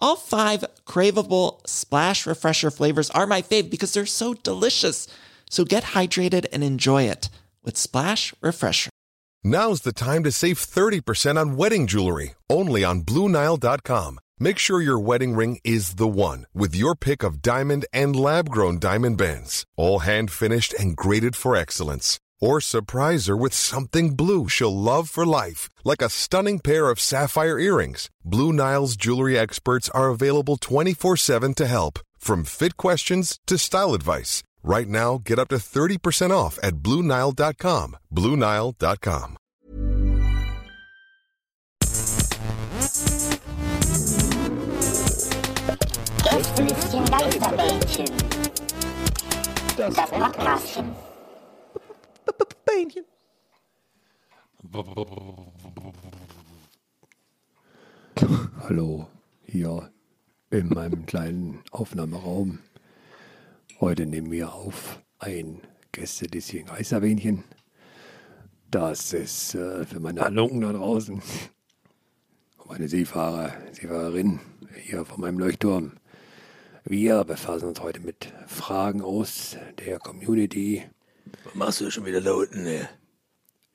All five craveable Splash Refresher flavors are my fave because they're so delicious. So get hydrated and enjoy it with Splash Refresher. Now's the time to save 30% on wedding jewelry, only on BlueNile.com. Make sure your wedding ring is the one with your pick of diamond and lab grown diamond bands, all hand finished and graded for excellence. Or surprise her with something blue she'll love for life, like a stunning pair of sapphire earrings. Blue Nile's jewelry experts are available 24 7 to help, from fit questions to style advice. Right now, get up to 30% off at BlueNile.com. BlueNile.com. Gästelistchen Geisterbällchen. Das Podcastchen. Bähnchen. Hallo, hier in meinem kleinen Aufnahmeraum. Heute nehmen wir auf ein Gästelistchen Geisterbähnchen. Das ist äh, für meine Halunken da draußen. Meine Seefahrer, Seefahrerin hier von meinem Leuchtturm. Wir befassen uns heute mit Fragen aus der Community. Was machst du schon wieder da unten, ne?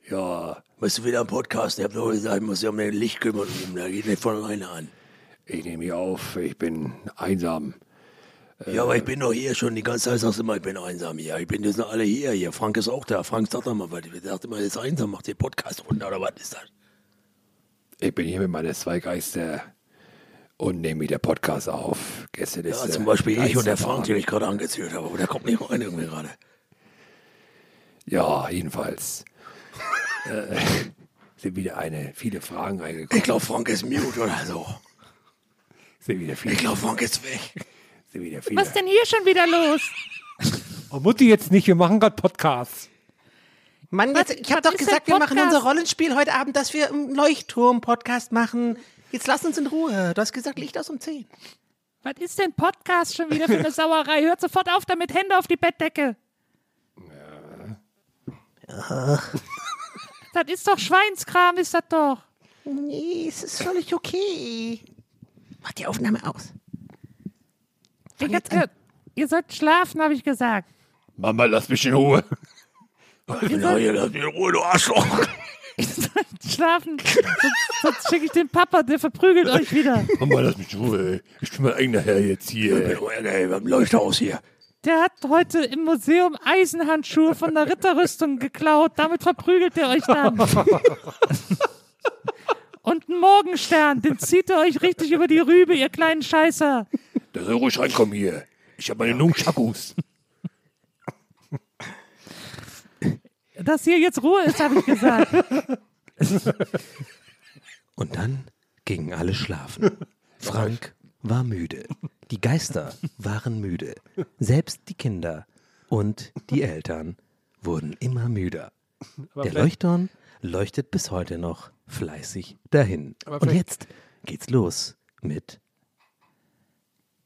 Ja, Bist du wieder am Podcast? Ich hab doch gesagt, ich muss ja um dein Licht kümmern. Da geht nicht von alleine an. ich nehme hier auf, ich bin einsam. Ja, aber ich bin doch hier schon die ganze Zeit, sagst du immer, ich bin einsam hier. Ich bin jetzt noch alle hier. hier. Frank ist auch da. Frank sagt doch mal, was. Ich dachte immer, jetzt einsam, macht den Podcast runter oder was ist das? Ich bin hier mit meinen zwei Geister und nehme wieder Podcast auf. Gäste Ja, zum Beispiel ich und der Frank, den ich gerade angezählt habe. Aber der kommt nicht rein irgendwie gerade. Ja, jedenfalls. äh, sind wieder eine, viele Fragen reingekommen. Ich glaube, Frank ist mute oder so. Sind wieder viele. Ich glaube, Frank ist weg. sind wieder viele. Was denn hier schon wieder los? Oh, Mutti, jetzt nicht, wir machen gerade Podcasts. Mann, jetzt, ich habe doch ist gesagt, wir machen unser Rollenspiel heute Abend, dass wir einen Leuchtturm-Podcast machen. Jetzt lass uns in Ruhe. Du hast gesagt, Licht aus um 10. Was ist denn Podcast schon wieder für eine Sauerei? Hört sofort auf damit, Hände auf die Bettdecke. Das ist doch Schweinskram, ist das doch. Nee, es ist völlig okay. Mach die Aufnahme aus. Ich gehört, ihr sollt schlafen, habe ich gesagt. Mama, lass mich in Ruhe. Ich bin hier, lass mich in Ruhe, du Arschloch. Ihr sollt schlafen, sonst, sonst schicke ich den Papa, der verprügelt euch wieder. Mama, lass mich in Ruhe. Ich bin mein eigener Herr jetzt Ich bin hier. Ärger, ey, wir haben Leuchthaus hier. Der hat heute im Museum Eisenhandschuhe von der Ritterrüstung geklaut. Damit verprügelt er euch dann. Und einen Morgenstern, den zieht er euch richtig über die Rübe, ihr kleinen Scheißer. Da soll ruhig reinkommen hier. Ich habe meine Nunchakus. Dass hier jetzt Ruhe ist, habe ich gesagt. Und dann gingen alle schlafen. Frank war müde. Die Geister waren müde. Selbst die Kinder und die Eltern wurden immer müder. Der Leuchtturm leuchtet bis heute noch fleißig dahin. Und jetzt geht's los mit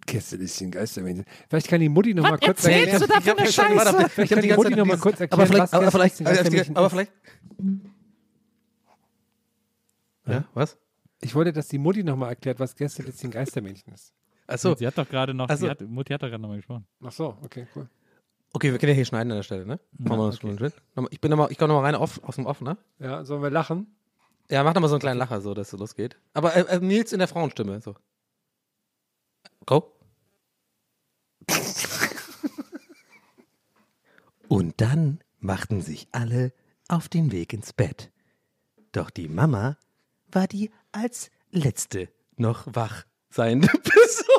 Gästelistchen Geistermännchen. Vielleicht kann die Mutti noch mal Was kurz erzählst du da für eine Scheiße? Vielleicht kann die Mutti noch mal kurz erklären, aber vielleicht, was aber vielleicht, aber vielleicht, ist. ja, was? Ich wollte, dass die Mutti noch mal erklärt, was Gästelistchen Geistermännchen ist. Achso, Sie hat doch gerade noch, Also- sie hat, Mutti hat doch gerade nochmal gesprochen. Ach so, okay, cool. okay, wir können ja hier schneiden an der Stelle, ne? Machen wir das schon schön. Nochmal- Ich bin noch mal, ich komme noch mal rein auf, aus dem Off, ne? Ja, sollen wir lachen? Ja, mach doch mal so einen kleinen Lacher, so, dass es losgeht. Aber äh, äh, Nils in der Frauenstimme, so. Go. Und dann machten sich alle auf den Weg ins Bett. Doch die Mama war die als letzte noch wach seiende Person.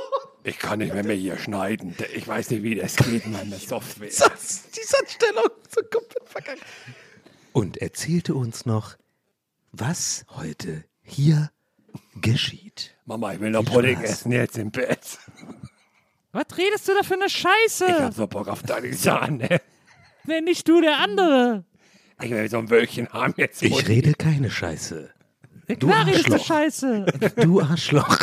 Ich kann nicht mehr, mehr hier schneiden. Ich weiß nicht, wie das geht mit meiner Software. Das, die Satzstellung so komplett vergangen. Und erzählte uns noch, was heute hier geschieht. Mama, ich will noch Pudding essen jetzt im Bett. Was redest du da für eine Ich hab Scheiße? so Bock auf deine Sahne. Nee, nicht du, der andere. Ich will so ein Wölkchen haben jetzt. Ich rede keine Scheiße. Du Klar redest du Arschloch. Scheiße. Du Arschloch.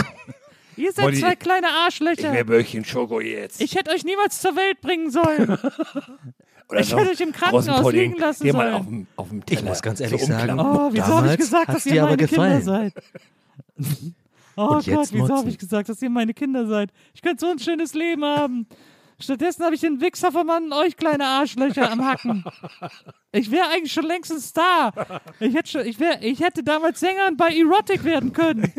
Ihr seid Molly, zwei kleine Ich Arschlöcher. will Wölkchen Schoko jetzt. Ich hätte euch niemals zur Welt bringen sollen. Oder ich hätte euch im Krankenhaus Rosenpudding, liegen lassen dir mal sollen. auf dem, auf dem Teller. Ich muss ganz so ehrlich sagen, umklappen. Oh, wieso habe ich Damals gesagt, hat's dass dir ihr aber meine Kinder gefallen. seid? Oh Und Gott, wieso habe motzen. ich gesagt, dass ihr meine Kinder seid? Ich könnte so ein schönes Leben haben. Stattdessen habe ich den Wichser von Mann euch kleine Arschlöcher am Hacken. Ich wäre eigentlich schon längst ein Star. Ich hätte, schon, ich, wär, ich hätte damals Sängerin bei Erotic werden können.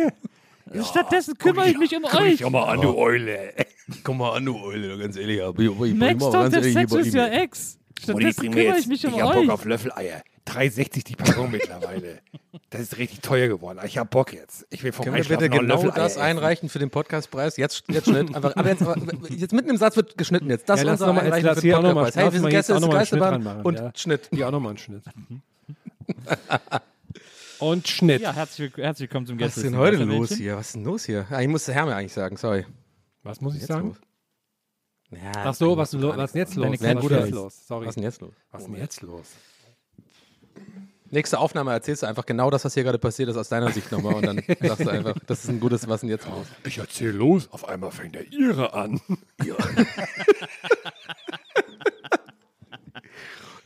Stattdessen kümmere ich mich um Guck euch. doch mal an, du Eule. Komm mal an, du Eule, ganz ehrlich. ich- ich- ich- the ehrlich, Sex ihm. your ex. Stattdessen kümmere ich mich um ich hab Bock euch. auf Löffeleier. 3,60 die Packung mittlerweile. Das ist richtig teuer geworden. Ich hab Bock jetzt. Ich will vom Können wir bitte genau Löffeleier das einreichen für den Podcastpreis? Jetzt, jetzt Schnitt. Einfach, aber jetzt, aber jetzt mitten im Satz wird geschnitten jetzt. Das Ja, lass unser noch mal- jetzt Einreichen lass für den Podcastpreis. Hey, wir sind Gäste Schnitt Geisterbahn und ja. Schnitt. Hier auch nochmal einen Schnitt. Und Schnitt. Ja, herzlich, herzlich willkommen zum Was Gäste. ist denn heute los hier? Was ist denn los hier? Ah, ich muss der Herr mir eigentlich sagen, sorry. Was muss ich Jetzt sagen? los. Ja, Ach so, was, was ist denn jetzt los? Was ist denn jetzt los? Was ist denn jetzt los? Was ist denn jetzt los? Nächste Aufnahme erzählst du einfach genau das, was hier gerade passiert ist, aus deiner Sicht nochmal und dann sagst du einfach, das ist ein gutes, was denn jetzt los? Ich erzähl los. Auf einmal fängt der Ihre an.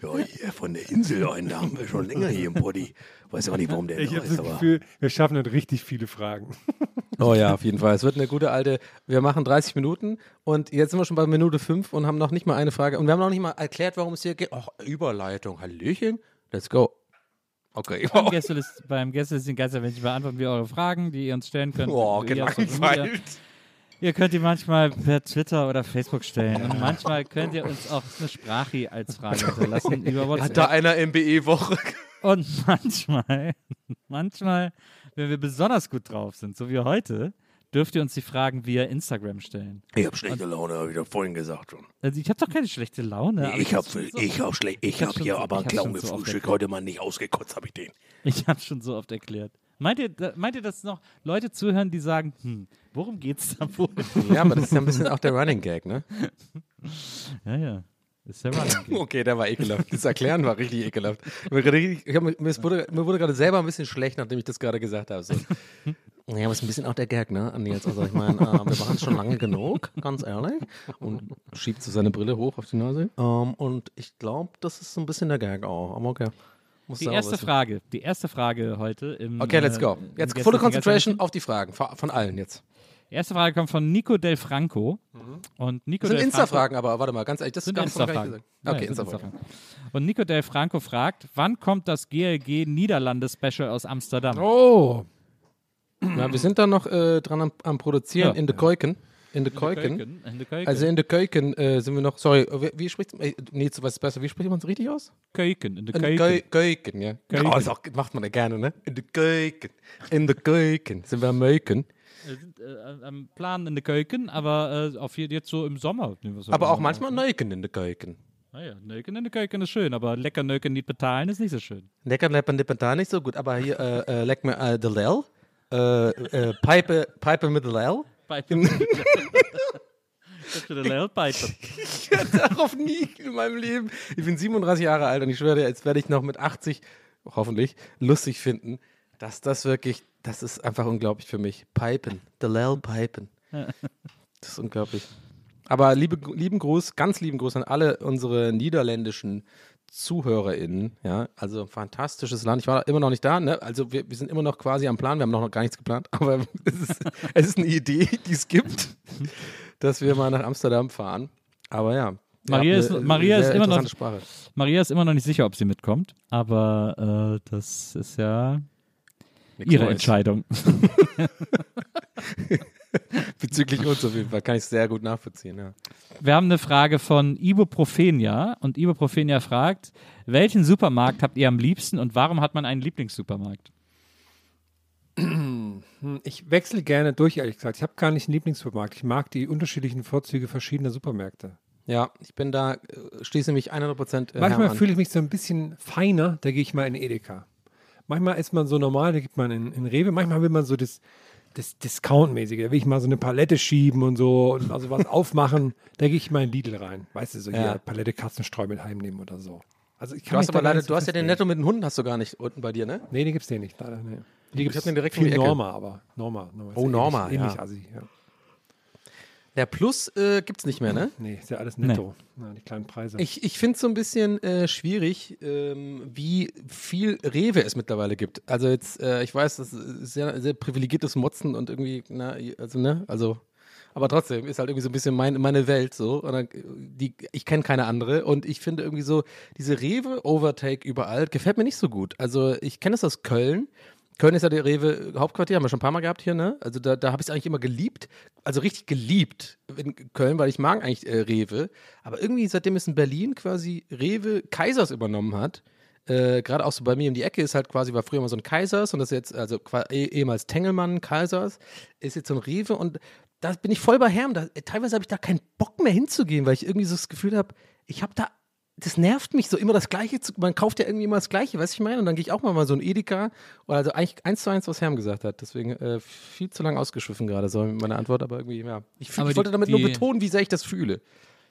Ja, hier von der Insel ein, da haben wir schon länger hier im Body. Weiß auch nicht, warum der Ich da habe ist, das aber. Gefühl, wir schaffen dann richtig viele Fragen. Oh ja, auf jeden Fall. Es wird eine gute alte, wir machen 30 Minuten und jetzt sind wir schon bei Minute 5 und haben noch nicht mal eine Frage und wir haben noch nicht mal erklärt, warum es hier geht. Ach, Überleitung, Hallöchen, let's go. Okay. Beim Gästelist- Beim Gästelisten Geistermännchen beantworten wir eure Fragen, die ihr uns stellen könnt. Boah, gelangweilt. Ihr könnt die manchmal per Twitter oder Facebook stellen. Und manchmal könnt ihr uns auch eine Sprache als Frage hinterlassen über Hat da WhatsApp. einer MBE-Woche? Und manchmal, manchmal, wenn wir besonders gut drauf sind, so wie heute, dürft ihr uns die Fragen via Instagram stellen. Ich hab schlechte Laune, habe ich doch vorhin gesagt schon. Also ich habe doch keine schlechte Laune. ich hab, hab's schon so- ich hab schlecht, ich hab's hab schon hier so- aber einen hab's Clown so gefrühstückt, erklärt. heute mal nicht ausgekotzt, habe ich den. Ich habe schon so oft erklärt. Meint ihr, meint ihr, dass noch Leute zuhören, die sagen, hm, worum geht's da wohl? Ja, aber das ist ja ein bisschen auch der Running Gag, ne? ja, ja. Ist der Running Gag. Okay, der war ekelhaft. Das Erklären war richtig ekelhaft. Mir, wurde, mir wurde gerade selber ein bisschen schlecht, nachdem ich das gerade gesagt habe. So. Ja, aber ist ein bisschen auch der Gag, ne? Andi jetzt, also ich meine, äh, wir machen es schon lange genug, ganz ehrlich. Und schiebt so seine Brille hoch auf die Nase. Ähm, und ich glaube, das ist so ein bisschen der Gag auch. Aber okay. Muss Die erste. Frage, die erste Frage heute im Okay, let's äh, go. im Jetzt volle Concentration auf die Fragen. Von allen jetzt. Die erste Frage kommt von Nico Del Franco. Und Nico Das sind Del Insta-Fragen, aber warte mal, ganz ehrlich, das Sind ist ganz Insta-Fragen. Ja, Okay, sind Insta-Fragen. Und Nico Del Franco fragt, wann kommt das GLG Niederlande Special aus Amsterdam? Oh, Ja, wir sind da noch äh, dran am, am Produzieren Ja. in de Keuken. In de de Keuken. Also in de Keuken äh, sind wir noch, sorry, wie, wie spricht man, nee, zu was ist besser, wie spricht man es richtig aus? Keuken, in de de Keuken. Keu- Keuken, ja. Keuken. Oh, das auch, macht man ja gerne, ne? In de Keuken. In de Keuken sind wir am Möken. Wir sind äh, am Plan in de Keuken, aber äh, auf hier jetzt so im Sommer. Aber auch manchmal Neuken in de Keuken. Naja, Neuken in de Keuken ist schön, aber lecker Neuken nicht bezahlen ist nicht so schön. Lecker, lecker, lecker, da nicht so gut, aber hier, äh, äh, leck mir äh, de Lel. Äh, äh, Pipe, Pipe mit de Lel. Pipe. Ist der Pipe. Ich werde darauf nie in meinem Leben. Ich bin 37 Jahre alt und ich schwöre, dir, jetzt werde ich noch mit 80, hoffentlich, lustig finden, dass das wirklich, das ist einfach unglaublich für mich. Pipen, Delel Pipen. Das ist unglaublich. Aber liebe, lieben Gruß, ganz lieben Gruß an alle unsere niederländischen ZuhörerInnen. Ja, also fantastisches Land. Ich war immer noch nicht da, ne? Also wir, wir sind immer noch quasi am Plan. Wir haben noch gar nichts geplant, aber es ist, es ist eine Idee, die es gibt, dass wir mal nach Amsterdam fahren. Aber ja. Maria ist- eine Maria ist immer noch- Sprache. Maria ist immer noch nicht sicher, ob sie mitkommt, aber äh, das ist ja Ihre Neues. Entscheidung. Bezüglich uns auf jeden Fall kann ich sehr gut nachvollziehen. Ja. Wir haben eine Frage von Ibuprofenia und Ibuprofenia fragt, welchen Supermarkt habt ihr am liebsten und warum hat man einen Lieblingssupermarkt? Ich wechsle gerne durch, ehrlich gesagt. Ich habe gar nicht einen Lieblingssupermarkt. Ich mag die unterschiedlichen Vorzüge verschiedener Supermärkte. ja, ich bin da, äh, schließe mich 100% äh, Manchmal fühle ich mich so ein bisschen feiner, da gehe ich mal in Edeka. Manchmal ist man so normal, da geht man in, in Rewe. Manchmal will man so das, das Discount-mäßige. Da will ich mal so eine Palette schieben und so und also was aufmachen. Da gehe ich mal in Lidl rein. Weißt du, so Ja. hier Palette Katzenstreu mit heimnehmen oder so. Also ich Du kann hast mich da aber leider, du hast ja den. Netto mit den Hunden hast du gar nicht unten bei dir, ne? Nee, den gibt's den nicht, leider. Nee. Die Ich hab den direkt viel. Norma, aber Norma. Norma Oh, ja Norma, ähnlich, ähnlich ja. assi, ja. Der Plus äh, gibt's nicht mehr, ne? Nee, ist ja alles netto. Ja, die kleinen Preise. Ich, ich finde es so ein bisschen äh, schwierig, ähm, wie viel Rewe es mittlerweile gibt. Also jetzt, äh, ich weiß, das ist sehr, sehr privilegiertes Motzen und irgendwie, na, also ne, also, aber trotzdem ist halt irgendwie so ein bisschen mein, meine Welt so. Und dann, die, ich kenne keine andere und ich finde irgendwie so, diese Rewe-Overtake überall gefällt mir nicht so gut. Also ich kenne es aus Köln. Köln ist ja der Rewe-Hauptquartier, haben wir schon ein paar Mal gehabt hier, ne? Also da, da habe ich es eigentlich immer geliebt, also richtig geliebt in Köln, weil ich mag eigentlich äh, Rewe. Aber irgendwie, seitdem es in Berlin quasi Rewe Kaisers übernommen hat, äh, gerade auch so bei mir um die Ecke ist halt quasi, war früher mal so ein Kaisers und das ist jetzt, also eh, ehemals Tengelmann, Kaisers, ist jetzt so ein Rewe und da bin ich voll bei Herm. Da, teilweise habe ich da keinen Bock mehr hinzugehen, weil ich irgendwie so das Gefühl habe, ich habe da das nervt mich so, immer das Gleiche. Zu, man kauft ja irgendwie immer das Gleiche, weißt du, ich meine? Und dann gehe ich auch mal mal so ein Edeka. Oder also eigentlich eins zu eins, was Herm gesagt hat. Deswegen äh, viel zu lang ausgeschwiffen gerade, so meine Antwort. Aber irgendwie, ja. Ich, fühl, ich wollte die- damit nur betonen, wie sehr ich das fühle.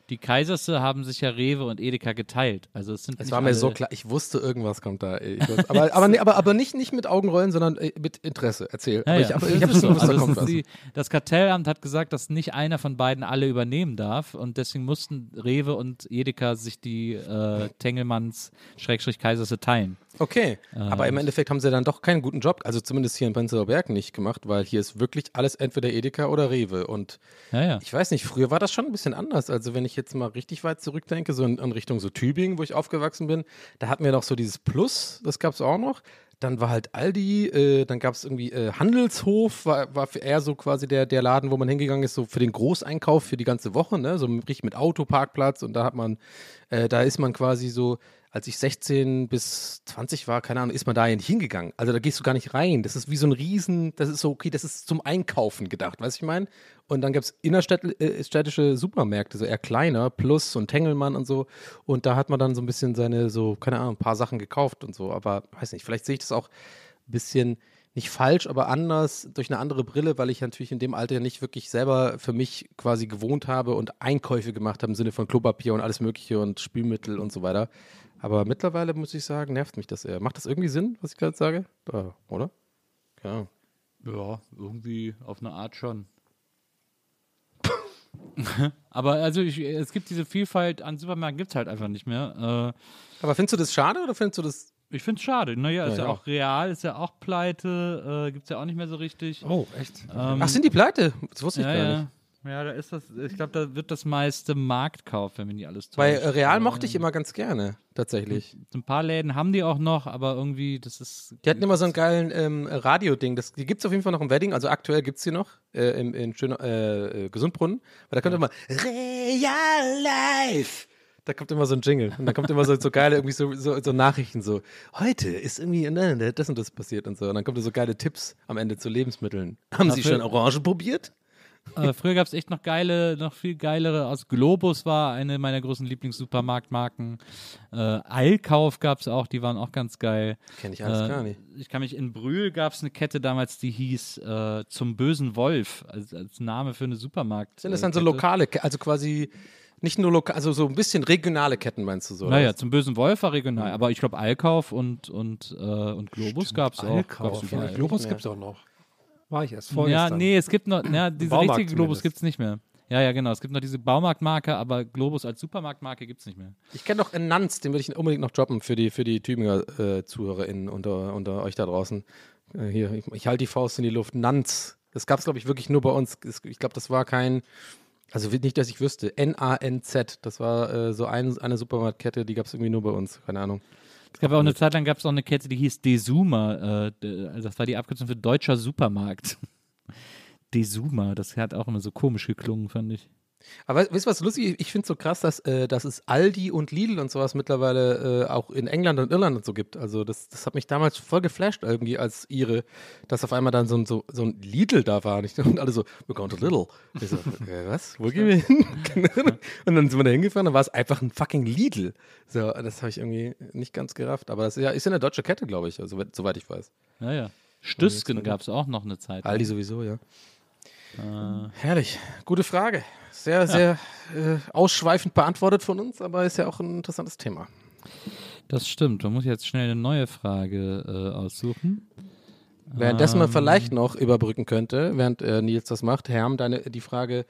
Die Kaiserste haben sich ja Rewe und Edeka geteilt. Also es sind Es nicht war mir so klar, ich wusste, irgendwas kommt da. wusste, aber, aber, nee, aber, aber nicht, nicht mit Augenrollen, sondern äh, mit Interesse. Erzähl. Ja, ja. ich, Das ich so gewusst, da Also das, die, Kartellamt hat gesagt, dass nicht einer von beiden alle übernehmen darf und deswegen mussten Rewe und Edeka sich die äh, Tengelmanns Schrägstrich Kaiserste teilen. Okay, aber im Ähm, Endeffekt haben sie dann doch keinen guten Job, also zumindest hier in Prenzlauer Berg nicht gemacht, weil hier ist wirklich alles entweder Edeka oder Rewe und Ja, ja. ich weiß nicht, früher war das schon ein bisschen anders, also wenn ich jetzt mal richtig weit zurückdenke, so in, in Richtung so Tübingen, wo ich aufgewachsen bin, da hatten wir noch so dieses Plus, das gab es auch noch, dann war halt Aldi, äh, dann gab es irgendwie äh, Handelshof, war, war für eher so quasi der, der Laden, wo man hingegangen ist, so für den Großeinkauf für die ganze Woche, ne? so richtig mit Autoparkplatz und da hat man, äh, da ist man quasi so, als ich 16 bis 20 war, keine Ahnung, ist man da ja nicht hingegangen. Also da gehst du gar nicht rein. Das ist wie so ein Riesen, das ist so, okay, das ist zum Einkaufen gedacht, weißt du, ich meine? Und dann gab es innerstädtische Supermärkte, so eher kleiner, Plus und Tengelmann und so. Und da hat man dann so ein bisschen seine, so, keine Ahnung, ein paar Sachen gekauft und so. Aber weiß nicht, vielleicht sehe ich das auch ein bisschen nicht falsch, aber anders, durch eine andere Brille, weil ich natürlich in dem Alter ja nicht wirklich selber für mich quasi gewohnt habe und Einkäufe gemacht habe im Sinne von Klopapier und alles Mögliche und Spülmittel und so weiter. Aber mittlerweile muss ich sagen, nervt mich das eher. Macht das irgendwie Sinn, was ich gerade sage? Da, oder? Ja. Ja, irgendwie auf eine Art schon. Aber also ich, es gibt diese Vielfalt an Supermärkten gibt es halt einfach nicht mehr. Äh, Aber findest du das schade oder findest du das? ich finde es schade. Naja, ist Ja, ja, auch real, ist ja auch pleite, äh, gibt es ja auch nicht mehr so richtig. oh, echt? Ähm, Ach, sind die pleite? Das wusste ich ja, gar nicht. Ja, da ist das, ich glaube, da wird das meiste Marktkauf, wenn mich nicht alles täuscht. Bei äh, Real mochte ich immer ganz gerne, tatsächlich. Ein paar Läden haben die auch noch, aber irgendwie, das ist. Die hatten immer so einen geilen ähm, Radio-Ding. Das- Die gibt es auf jeden Fall noch im Wedding. Also aktuell gibt es die noch äh, im, in schöner, äh, äh, Gesundbrunnen. Weil da kommt immer Real Life. Da kommt immer so ein Jingle. Und da kommt immer so, so geile irgendwie so, so, so Nachrichten so. Heute ist irgendwie das und das passiert und so. Und dann kommt da so geile Tipps am Ende zu Lebensmitteln. Haben Sie schon Orange probiert? Äh, früher gab es echt noch geile, noch viel geilere. Aus Globus war eine meiner großen Lieblingssupermarktmarken. Äh, Eilkauf gab es auch, die waren auch ganz geil. Kenn ich alles Äh, gar nicht. Ich kann mich in Brühl gab es eine Kette damals, die hieß äh, Zum bösen Wolf, als, als Name für eine Supermarkt. Sind das äh, dann so Kette. lokale, also quasi nicht nur lokal, also so ein bisschen regionale Ketten meinst du so? Naja, zum bösen Wolf war regional, aber ich glaube Eilkauf und, und, äh, und Globus gab es auch. Eilkauf. Gab's Ja. Globus gibt es auch noch. War ich erst Ja, vorgestern. nee, es gibt noch, ja, diese Baumarkt richtige Globus gibt es nicht mehr. Ja, ja, genau. Es gibt noch diese Baumarktmarke, aber Globus als Supermarktmarke gibt es nicht mehr. Ich kenne noch einen Nanz, den würde ich unbedingt noch droppen für die, für die Tübinger äh, ZuhörerInnen unter, unter euch da draußen. Äh, hier, ich, ich halte die Faust in die Luft. Nanz. Das gab es, glaube ich, wirklich nur bei uns. Es- Ich glaube, das war kein, also nicht, dass ich wüsste. N-A-N-Z. Das war äh, so ein, eine Supermarktkette, die gab es irgendwie nur bei uns. Keine Ahnung. Es gab auch eine Zeit lang gab es auch eine Kette, die hieß Desuma. Äh, also das war die Abkürzung für Deutscher Supermarkt. Desuma, das hat auch immer so komisch geklungen, fand ich. Aber weißt du, was lustig? Ich finde es so krass, dass, äh, dass es Aldi und Lidl und sowas mittlerweile äh, auch in England und Irland und so gibt. Also das, das hat mich damals voll geflasht irgendwie als Ire, dass auf einmal dann so ein, so, so ein Lidl da war. Und, ich, und alle so, we're going to Lidl. Ich so, okay, was? Wo gehen wir hin? Ahnung. und dann sind wir da hingefahren, dann war es einfach ein fucking Lidl. So, das habe ich irgendwie nicht ganz gerafft. Aber das ist ja, ist ja eine deutsche Kette, glaube ich, also, soweit ich weiß. Naja. Stüsken gab es auch noch eine Zeit. Aldi sowieso, ja. Äh, Herrlich. Gute Frage. Sehr, sehr äh, ausschweifend beantwortet von uns, aber ist ja auch ein interessantes Thema. das stimmt. Man muss jetzt schnell eine neue Frage äh, aussuchen. Währenddessen man Ähm, vielleicht noch überbrücken könnte, während äh, Nils das macht, Herm, deine, die Frage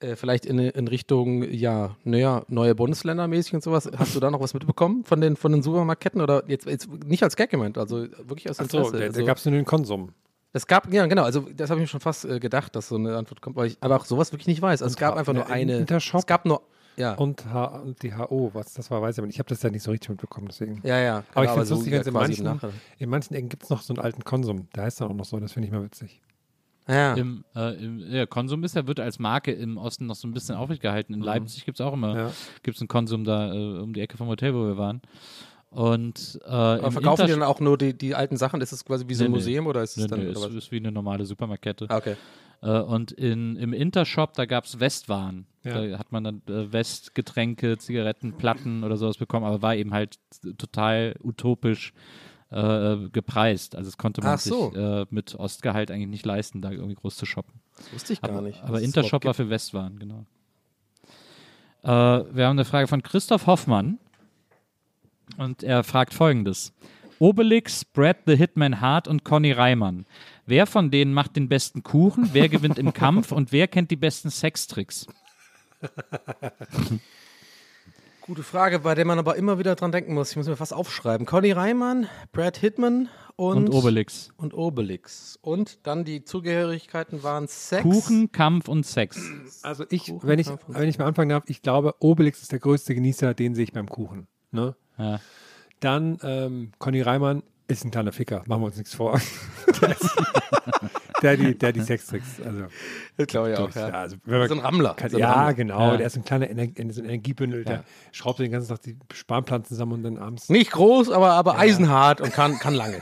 äh, vielleicht in, in Richtung, ja, naja, neue Bundesländer mäßig und sowas. Hast du da noch was mitbekommen von den, von den Supermarktketten oder jetzt, jetzt nicht als Gag gemeint, also wirklich aus Achso, Interesse? der, also, der gab es nur den Konsum. Es gab, ja genau, also das habe ich mir schon fast äh, gedacht, dass so eine Antwort kommt, weil ich einfach sowas wirklich nicht weiß. Also es gab einfach nur in- eine, Intershop es gab nur, ja, und, H und die HO, was das war, weiß ich aber nicht. Ich habe das ja nicht so richtig mitbekommen, deswegen. ja, ja. Aber ich genau, finde es so lustig, wenn es in manchen, in manchen Ecken gibt es noch so einen alten Konsum. Der heißt dann auch noch so, das finde ich mal witzig. Ja. Im, äh, im, ja, Konsum ist ja, wird als Marke im Osten noch so ein bisschen aufrechtgehalten. In Leipzig gibt es auch immer, Ja. gibt es einen Konsum da äh, um die Ecke vom Hotel, wo wir waren. Und äh, Aber verkaufen die dann auch nur die, die alten Sachen? Ist es quasi wie so ein Nee, nee. Museum oder ist es Nö, dann es was? ist wie eine normale Supermarktkette. Ah, okay. Äh, und in, im Intershop, da gab es Westwaren. Ja. Da hat man dann äh, Westgetränke, Zigaretten, Platten oder sowas bekommen, aber war eben halt total utopisch äh, gepreist. Also das konnte man so. sich äh, mit Ostgehalt eigentlich nicht leisten, da irgendwie groß zu shoppen. Das wusste ich gar Aber, nicht. aber Intershop war für Westwaren, genau. Wir haben eine Frage von Christoph Hoffmann. Und er fragt folgendes. Obelix, Brad the Hitman Hart und Conny Reimann. Wer von denen macht den besten Kuchen? Wer gewinnt im Kampf? Und wer kennt die besten Sextricks? Gute Frage, bei der man aber immer wieder dran denken muss. Ich muss mir was aufschreiben. Conny Reimann, Brad Hitman und, Und Obelix. Und Obelix. Und dann die Zugehörigkeiten waren Sex. Kuchen, Kampf und Sex. Also ich, Kuchen, wenn ich, Kampf wenn ich mal anfangen darf, ich glaube, Obelix ist der größte Genießer, den sehe ich beim Kuchen. Ne? Ja. Dann ähm, Conny Reimann ist ein kleiner Ficker, machen wir uns nichts vor. der, die, der die Sextricks, also Das glaube ich auch, ja. ja. also, wenn man So ein Rammler. Kann, So ein ja, Rammler. genau, Ja. der ist ein kleiner Ener so ein Energiebündel, der schraubt den ganzen Tag die Spanplatten zusammen und dann abends Nicht groß, aber, aber eisenhart und kann, kann lange.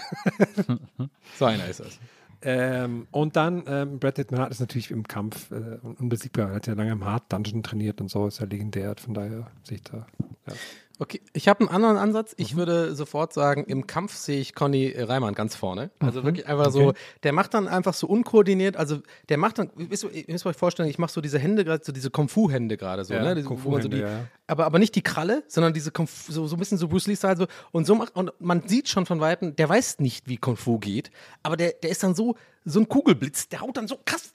so einer ist das. Ähm, und dann, ähm, Brad Pitt hat ist natürlich im Kampf äh, un- unbesiegbar. Er hat ja lange im Hard Dungeon trainiert und so, ist ja legendär. Von daher sich da. Ja. Okay, ich habe einen anderen Ansatz. Ich würde sofort sagen, im Kampf sehe ich Conny Reimann ganz vorne. Also wirklich einfach so, der macht dann einfach so unkoordiniert, also der macht dann, wisst ihr, ihr müsst euch vorstellen, ich mache so diese Hände gerade, so diese Kung-Fu-Hände gerade so, Ja, ne? Diese, so die, ja. Aber, aber nicht die Kralle, sondern diese Kung Fu- so, so ein bisschen so Bruce Lee-Style so. Und so macht, und man sieht schon von Weitem, der weiß nicht, wie Kung Fu geht, aber der, der ist dann so, so ein Kugelblitz, der haut dann so krass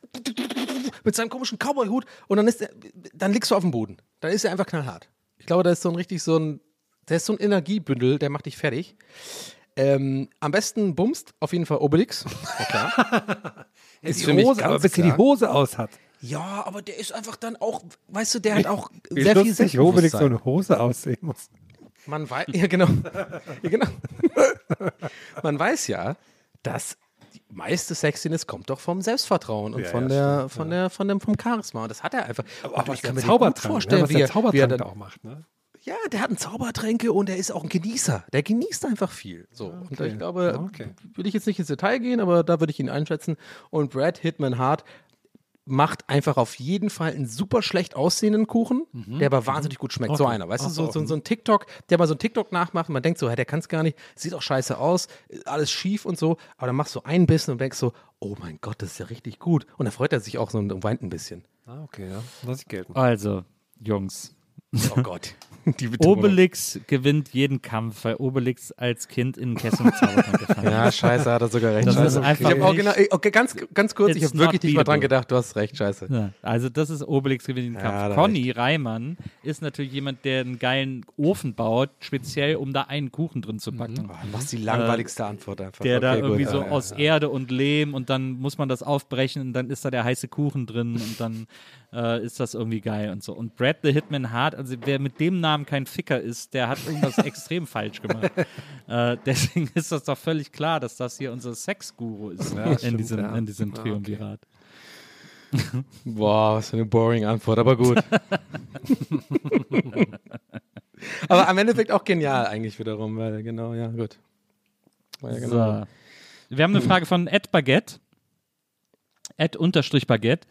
mit seinem komischen Cowboy-Hut und dann ist der, dann liegst du auf dem Boden. Dann ist er einfach knallhart. Ich glaube, da ist so ein richtig so ein, der ist so ein Energiebündel, der macht dich fertig. Ähm, am besten bumst auf jeden Fall Obelix. Ja, klar. ist die für mich Hose, aber bis er die klar. Hose aus hat. Ja, aber der ist einfach dann auch, weißt du, der hat auch Wie sehr viel lustig, wo Obelix so Selbstbewusstsein. eine Hose aussehen muss. Man weiß, ja genau. ja, genau. Man weiß ja, dass meiste Sexiness kommt doch vom Selbstvertrauen und Ja, von ja, der, stimmt, von der, von dem, vom Charisma. Und das hat er einfach. Aber du, was der mir Zaubertrank, gut vorstellen, ne, was wie, der er, er Zaubertrank da auch macht. Ne? Ja, der hat einen Zaubertränke und er ist auch ein Genießer. Der genießt einfach viel. So. Und ich glaube, Okay. würde ich jetzt nicht ins Detail gehen, aber da würde ich ihn einschätzen. Und Brad Hitman Hart macht einfach auf jeden Fall einen super schlecht aussehenden Kuchen, der aber wahnsinnig gut schmeckt. So Okay. einer, weißt Ach du, so, so. so, so ein TikTok, der mal so ein TikTok nachmacht und man denkt so, hey, der kann es gar nicht, sieht auch scheiße aus, alles schief und so, aber dann machst du einen Bissen und denkst so, oh mein Gott, das ist ja richtig gut. Und dann freut er sich auch so und weint ein bisschen. Ah, okay, ja. Lass ich gelten. Also, Jungs. Oh Gott. Die Betonung. Obelix gewinnt jeden Kampf, weil Obelix als Kind in den Kessel gefallen Ja, scheiße, hat er sogar recht. Das scheiße. ist einfach ich habe auch nicht- genau, okay, ganz, ganz kurz, ich habe wirklich nicht mal dran gedacht, du hast recht, scheiße. Ja, also das ist Obelix gewinnt den Ja, Kampf. da Conny Reimann ist natürlich jemand, der einen geilen Ofen baut, speziell um da einen Kuchen drin zu packen. Oh, du machst die langweiligste Antwort einfach. Der da Okay, gut. irgendwie so Ja, ja, aus ja. Erde und Lehm und dann muss man das aufbrechen und dann ist da der heiße Kuchen drin und dann äh, ist das irgendwie geil und so. Und Brad the Hitman Hart, also wer mit dem Namen kein Ficker ist, der hat irgendwas extrem falsch gemacht. Äh, deswegen ist das doch völlig klar, dass das hier unser Sexguru ist in, stimmt, diesem, ja. in diesem Ja, okay. Triumvirat. Boah, was für eine boring Antwort, aber gut. aber am Endeffekt auch genial eigentlich wiederum, weil genau, ja, gut. Ja, genau. So. Wir haben eine Frage von Ed Baguette. Ed unterstrich Baguette.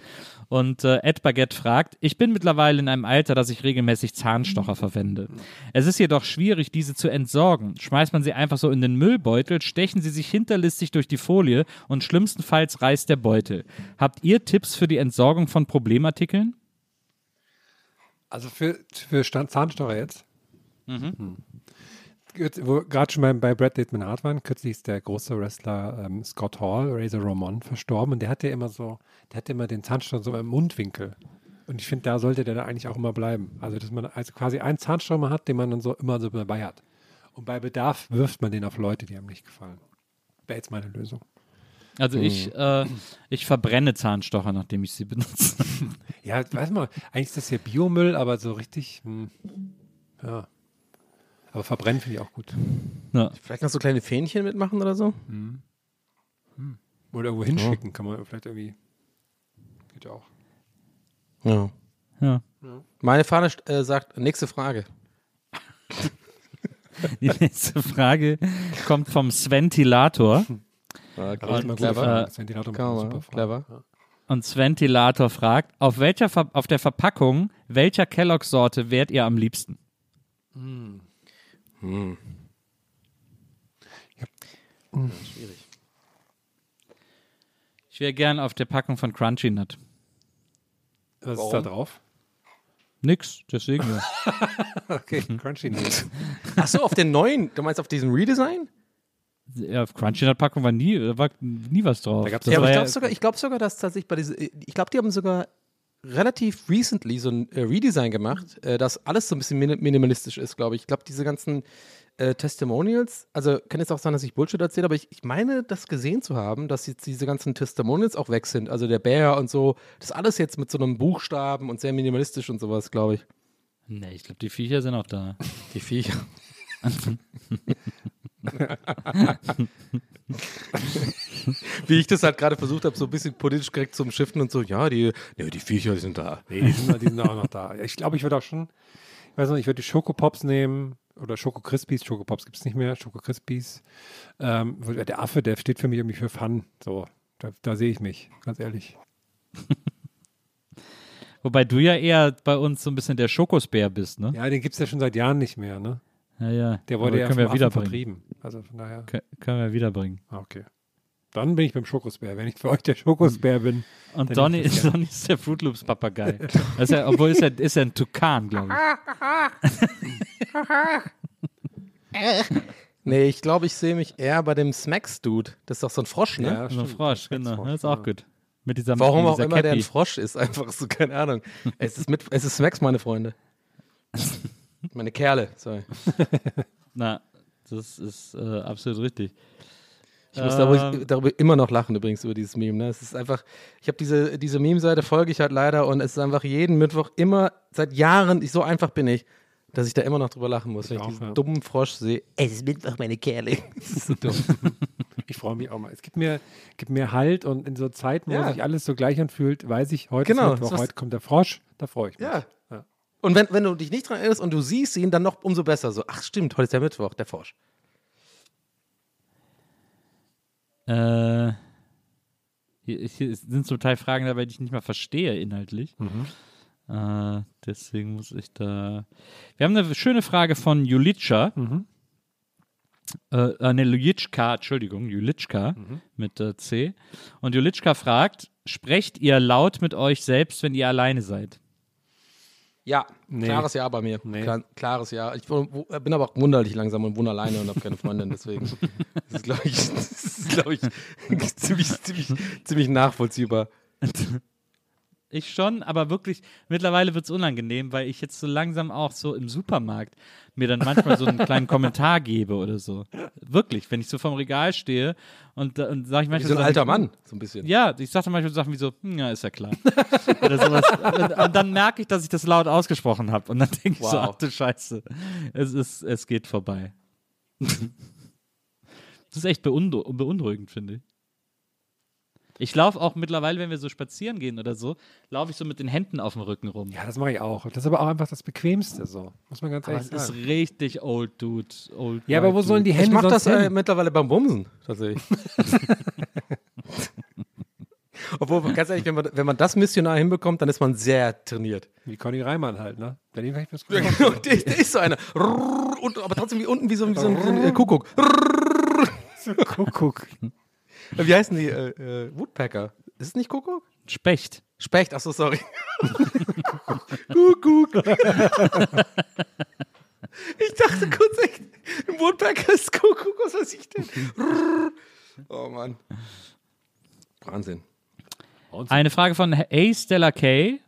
Und äh, Ed Baguette fragt, ich bin mittlerweile in einem Alter, dass ich regelmäßig Zahnstocher verwende. Es ist jedoch schwierig, diese zu entsorgen. Schmeißt man sie einfach so in den Müllbeutel, stechen sie sich hinterlistig durch die Folie und schlimmstenfalls reißt der Beutel. Habt ihr Tipps für die Entsorgung von Problemartikeln? Also für, für Zahnstocher jetzt? Mhm. Hm. Wo gerade schon bei, bei Brad Pittman Hart waren, kürzlich ist der große Wrestler ähm, Scott Hall, Razor Ramon, verstorben und der hatte immer so, der hatte immer den Zahnstocher so im Mundwinkel. Und ich finde, da sollte der da eigentlich auch immer bleiben. Also, dass man also quasi einen Zahnstocher mal hat, den man dann so immer so dabei hat. Und bei Bedarf wirft man den auf Leute, die einem nicht gefallen. Wäre jetzt meine Lösung. Also Hm. ich, äh, ich verbrenne Zahnstocher, nachdem ich sie benutze. Ja, weiß mal, eigentlich ist das hier Biomüll, aber so richtig, hm, ja. Aber verbrennen finde ich auch gut. Ja. Vielleicht noch so kleine Fähnchen mitmachen oder so? Hm. Hm. Oder irgendwo hinschicken kann man vielleicht irgendwie. Geht ja auch. Ja. Ja. Meine Fahne äh, sagt, nächste Frage. Die nächste Frage kommt vom Sventilator. Immer gute clever. Frage. clever. Ja. Und Sventilator fragt, auf, welcher Ver auf der Verpackung welcher Kellogg-Sorte wärt ihr am liebsten? Hm. Schwierig. Ich wäre gern auf der Packung von Crunchy Nut. Was ist da drauf? Nix, deswegen ja. Okay, Crunchy News. Ach so, auf den neuen, du meinst auf diesem Redesign? ja auf Crunchy Nut Packung war nie, da war nie was drauf. Da gab's ja, aber ich glaube sogar, ich glaub sogar, dass tatsächlich bei diese, ich glaube, die haben sogar relativ recently so ein äh, Redesign gemacht, äh, das alles so ein bisschen min minimalistisch ist, glaube ich. Ich glaube, diese ganzen äh, Testimonials, also kann jetzt auch sein, dass ich Bullshit erzähle, aber ich, ich meine, das gesehen zu haben, dass jetzt diese ganzen Testimonials auch weg sind. Also der Bär und so, das alles jetzt mit so einem Buchstaben und sehr minimalistisch und sowas, glaube ich. Nee, ich glaube, die Viecher sind auch da. Die Viecher. Wie ich das halt gerade versucht habe, so ein bisschen politisch korrekt zum Shiften und so, ja, die, ja, die Viecher die sind da. Nee, die sind, die sind auch noch da. Ich glaube, ich würde auch schon, ich weiß noch, ich würde die Schokopops nehmen oder Schoko Crispies. Schokopops gibt es nicht mehr, Schoko Crispies. Ähm, der Affe, der steht für mich irgendwie für Fun. So, da, da sehe ich mich, ganz ehrlich. Wobei du ja eher bei uns so ein bisschen der Schokosbär bist, ne? Ja, den gibt es ja schon seit Jahren nicht mehr, ne? Ja, ja. Der wurde ja Affen wiederbringen. vertrieben. Also von daher, Kö- Können wir wiederbringen. ah, okay. Dann bin ich beim Schokosbär. Wenn ich für euch der Schokosbär bin. Und Dann Donny, das Donny ist der Fruit Loops Papagei. Ist ja, obwohl ist er, ist er ein Tukan, glaube ich. Nee, ich glaube, ich sehe mich eher bei dem Smacks-Dude. Das ist doch so ein Frosch, ne? Ja, So ein. Frosch, genau. Das ist auch gut. Mit dieser Warum mit auch dieser immer der ein Cappy. Frosch ist, einfach so, keine Ahnung. Es ist, mit, es ist Smacks, meine Freunde. Meine Kerle, sorry. Na, das ist äh, absolut richtig. Ich muss darüber, Ähm. darüber immer noch lachen übrigens über dieses Meme. Ne? Es ist einfach, ich habe diese, diese Meme-Seite folge ich halt leider und es ist einfach jeden Mittwoch immer, seit Jahren, ich, so einfach bin ich, dass ich da immer noch drüber lachen muss, wenn ich auch, diesen ja. dummen Frosch sehe. Es ist Mittwoch, meine Kerle. Das ist so dumm. Ich freue mich auch mal. Es gibt mir, gibt mir Halt und in so Zeiten, wo Ja. sich alles so gleich anfühlt, weiß ich, heute Genau, ist Mittwoch, heute kommt der Frosch, da freue ich mich. Ja. Ja. Und wenn, wenn du dich nicht dran erinnerst und du siehst ihn, dann noch umso besser. So, ach stimmt, heute ist der Mittwoch, der Frosch. Äh, hier, hier sind zum Teil Fragen dabei, die ich nicht mal verstehe inhaltlich. Äh, deswegen muss ich da. Wir haben eine schöne Frage von Julitscha. Äh, äh, ne, Julitschka, Entschuldigung, Julitschka mit äh, C. Und Julitschka fragt: Sprecht ihr laut mit euch selbst, wenn ihr alleine seid? Ja, Nee. klares Ja bei mir. Nee. Klar, klares Ja. Ich bin aber auch wunderlich langsam und wohne alleine und habe keine Freundin, deswegen. Das ist, glaube ich, das ist, glaub ich ziemlich, ziemlich, ziemlich nachvollziehbar. Ich schon, aber wirklich, mittlerweile wird es unangenehm, weil ich jetzt so langsam auch so im Supermarkt mir dann manchmal so einen kleinen Kommentar gebe oder so. Wirklich, wenn ich so vorm Regal stehe und, da- und sage ich Wie manchmal so ein alter wie, Mann, so ein bisschen. Ja, ich sage dann manchmal Sachen wie so, hm, ja, ist ja klar. oder sowas. Und, und dann merke ich, dass ich das laut ausgesprochen habe. Und dann denke ich so, Wow. ach du Scheiße, es, ist, es geht vorbei. das ist echt beunru beunruhigend, finde ich. Ich laufe auch mittlerweile, wenn wir so spazieren gehen oder so, laufe ich so mit den Händen auf dem Rücken rum. Ja, das mache ich auch. Das ist aber auch einfach das Bequemste so. Muss man ganz Aber ehrlich es ist sagen. richtig old dude. Old Ja, aber wo white sollen die dude. Hände Ich mache das äh, mittlerweile beim Bumsen, tatsächlich. Obwohl, ganz ehrlich, wenn man, wenn man das missionar hinbekommt, dann ist man sehr trainiert. Wie Conny Reimann halt, ne? Genau, der, der ist so einer. Und, aber trotzdem wie unten wie so, wie so ein, so ein äh, Kuckuck. Kuckuck. Wie heißen die? Äh, äh, Woodpecker. Ist es nicht Kuckuck? Specht. Specht, achso, sorry. Kuckuck. ich dachte kurz echt, ein Woodpecker ist Kuckuck, was weiß ich denn? Oh Mann. Wahnsinn. Eine Frage von Hey Stella K.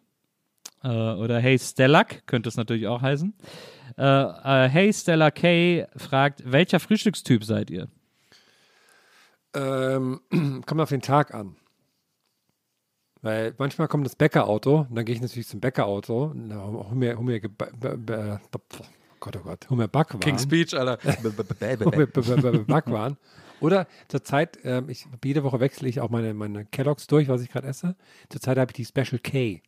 Äh, oder Hey Stellack könnte es natürlich auch heißen. Äh, äh, hey Stella K. fragt, welcher Frühstückstyp seid ihr? Ähm, kommt auf den Tag an. Weil manchmal kommt das Bäckerauto und dann gehe ich natürlich zum Bäckerauto und hol mir, hol mir, oh Gott, oh Gott, hol mir Backwaren. King's Speech, Alter. Backwaren. Oder zurzeit, ähm, ich, jede Woche wechsle ich auch meine, meine Kelloggs durch, was ich gerade esse. Zurzeit habe ich die Special K.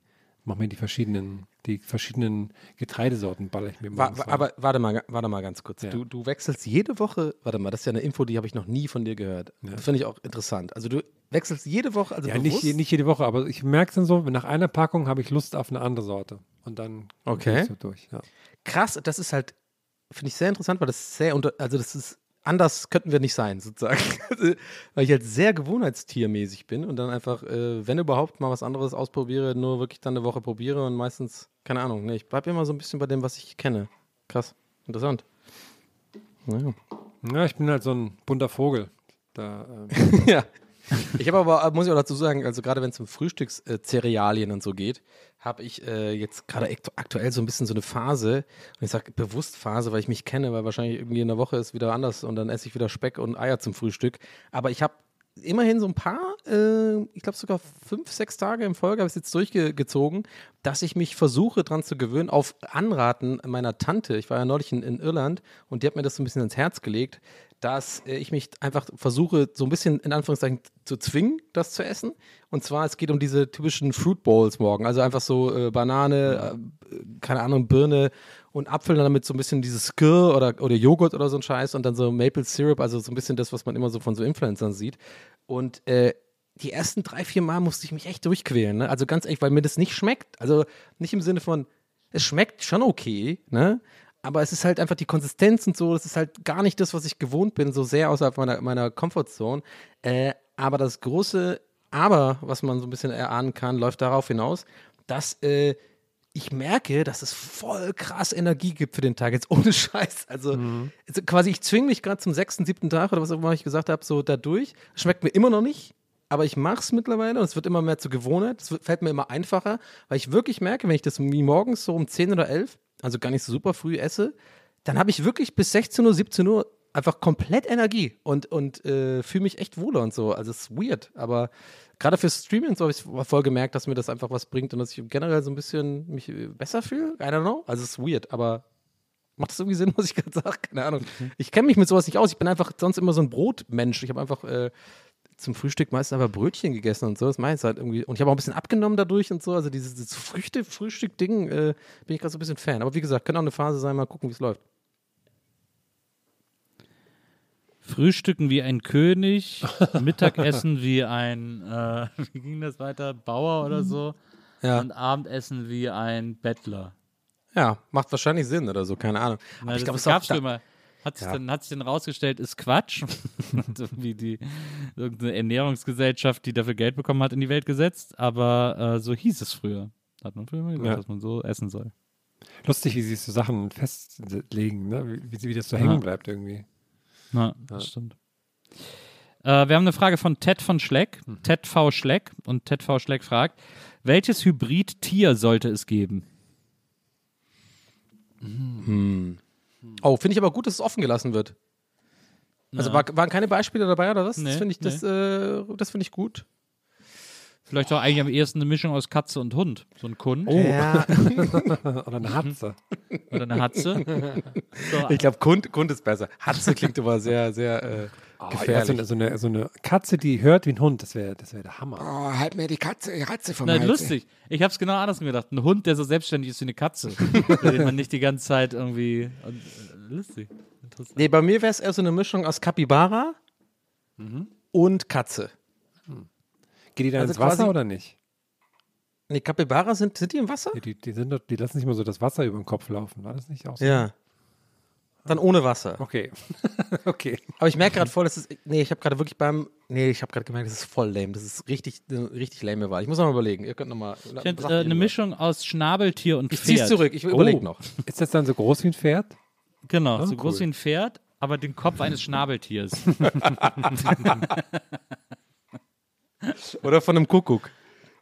Mach mir die verschiedenen, die verschiedenen Getreidesorten, baller ich mir Wa morgens wa- rein. aber warte mal, warte mal ganz kurz. Ja. Du, du wechselst jede Woche, warte mal, das ist ja eine Info, die habe ich noch nie von dir gehört. Das finde ich auch interessant. Also du wechselst jede Woche, also Ja, bewusst? nicht, nicht jede Woche, aber ich merke es dann so, nach einer Packung habe ich Lust auf eine andere Sorte. Und dann Okay. ich so durch. Ja. Krass, das ist halt, finde ich sehr interessant, weil das ist sehr, unter, also das ist, anders könnten wir nicht sein, sozusagen. Weil ich halt sehr gewohnheitstiermäßig bin und dann einfach, äh, wenn überhaupt, mal was anderes ausprobiere, nur wirklich dann eine Woche probiere und meistens, keine Ahnung, ne, ich bleibe immer so ein bisschen bei dem, was ich kenne. Krass, interessant. Naja. ja, ich bin halt so ein bunter Vogel. Da, ähm, ja. Ich habe aber, muss ich auch dazu sagen, also gerade wenn es um Frühstückszerealien und so geht, habe ich äh, jetzt gerade akt- aktuell so ein bisschen so eine Phase, und ich sage bewusst Phase, weil ich mich kenne, weil wahrscheinlich irgendwie in der Woche ist wieder anders und dann esse ich wieder Speck und Eier zum Frühstück. Aber ich habe immerhin so ein paar, äh, ich glaube sogar fünf, sechs Tage im Folge habe ich es jetzt durchgezogen, dass ich mich versuche dran zu gewöhnen, auf Anraten meiner Tante. Ich war ja neulich in, in Irland und die hat mir das so ein bisschen ins Herz gelegt, dass äh, ich mich einfach versuche, so ein bisschen in Anführungszeichen zu zwingen, das zu essen. Und zwar, es geht um diese typischen Fruit Bowls morgen. Also einfach so äh, Banane, äh, keine Ahnung, Birne und Apfel, dann damit so ein bisschen dieses Skir oder, oder Joghurt oder so ein Scheiß und dann so Maple Syrup, also so ein bisschen das, was man immer so von so Influencern sieht. Und äh, die ersten drei, vier Mal musste ich mich echt durchquälen. Ne? Also ganz ehrlich, weil mir das nicht schmeckt. Also nicht im Sinne von, es schmeckt schon okay, ne? Aber es ist halt einfach die Konsistenz und so, das ist halt gar nicht das, was ich gewohnt bin, so sehr außerhalb meiner, meiner Comfortzone. Äh, aber das große Aber, was man so ein bisschen erahnen kann, läuft darauf hinaus, dass äh, ich merke, dass es voll krass Energie gibt für den Tag. Jetzt ohne Scheiß. Also, also quasi, ich zwinge mich gerade zum sechsten, siebten Tag oder was auch immer ich gesagt habe, so dadurch. Schmeckt mir immer noch nicht. Aber ich mache es mittlerweile und es wird immer mehr zur Gewohnheit. Es fällt mir immer einfacher, weil ich wirklich merke, wenn ich das morgens so um 10 oder 11, also gar nicht so super früh esse, dann habe ich wirklich bis 16 Uhr, 17 Uhr einfach komplett Energie und, und äh, fühle mich echt wohler und so. Also es ist weird, aber gerade fürs Streaming so habe ich voll gemerkt, dass mir das einfach was bringt und dass ich generell so ein bisschen mich äh, besser fühle. I don't know. Also es ist weird, aber macht das irgendwie Sinn, was ich gerade sage? Keine Ahnung. Ich kenne mich mit sowas nicht aus. Ich bin einfach sonst immer so ein Brotmensch. Ich habe einfach äh, zum Frühstück meistens einfach Brötchen gegessen und so. Das meins halt irgendwie. Und ich habe auch ein bisschen abgenommen dadurch und so. Also dieses, dieses Früchte, Frühstück-Ding äh, bin ich gerade so ein bisschen Fan. Aber wie gesagt, kann auch eine Phase sein, mal gucken, wie es läuft. Frühstücken wie ein König, Mittagessen wie ein, äh, wie ging das weiter, Bauer oder so. Ja. Und Abendessen wie ein Bettler. Ja, macht wahrscheinlich Sinn oder so, keine Ahnung. Na, Aber ich das glaube, es da- schon immer. Hat sich, Ja. dann, hat sich dann rausgestellt, ist Quatsch. Hat irgendwie die irgendeine Ernährungsgesellschaft, die dafür Geld bekommen hat, in die Welt gesetzt. Aber äh, so hieß es früher. Hat man früher immer gesagt, Ja. dass man so essen soll. lustig, wie sie so Sachen festlegen, ne? wie, wie, wie das so Ja. hängen bleibt irgendwie. Ja, das stimmt. Äh, wir haben eine Frage von Ted von Schleck, Mhm. Ted V. Schleck. Und Ted V. Schleck fragt, welches Hybrid-Tier sollte es geben? Oh, finde ich aber gut, dass es offen gelassen wird. Also Ja. war, waren keine Beispiele dabei oder was? Nee, das finde ich, das, äh, das finde ich gut. Vielleicht auch eigentlich am ehesten eine Mischung aus Katze und Hund. So ein Kund Ja. Oder eine Hatze. oder eine Hatze. So, Ich glaube, Kund, Kund ist besser. Hatze klingt aber sehr, sehr äh, Oh, ja, gefährlich. so, eine, so, eine, so eine Katze, die hört wie ein Hund, das wäre das wär der Hammer. Oh, halt mir die Katze, die Ratze vom Na, Hals. lustig. Ich habe es genau andersrum gedacht. Ein Hund, der so selbstständig ist wie eine Katze. den man nicht die ganze Zeit irgendwie. Und, äh, lustig. Interessant. Nee, bei mir wäre es eher so eine Mischung aus Capybara Mhm. und Katze. Geht die dann Also ins Wasser oder nicht? Nee, Capybara sind, sind die im Wasser? Ja, die, die, sind doch, die lassen nicht mal so das Wasser über den Kopf laufen. War das nicht auch so? Ja. Dann ohne Wasser. Okay. okay. Aber ich merke gerade voll, das ist. Nee, ich habe gerade wirklich beim. Nee, ich habe gerade gemerkt, das ist voll lame. Das ist richtig, richtig lame Wahl. Ich muss noch mal überlegen. Ihr könnt noch mal. Ich find, äh, eine Mischung aus Schnabeltier und Ich Pferd. zieh's zurück. Ich überlege noch. Ist das dann so groß wie ein Pferd? Genau, Oh, so groß cool. wie ein Pferd, aber den Kopf eines Schnabeltiers. Oder von einem Kuckuck.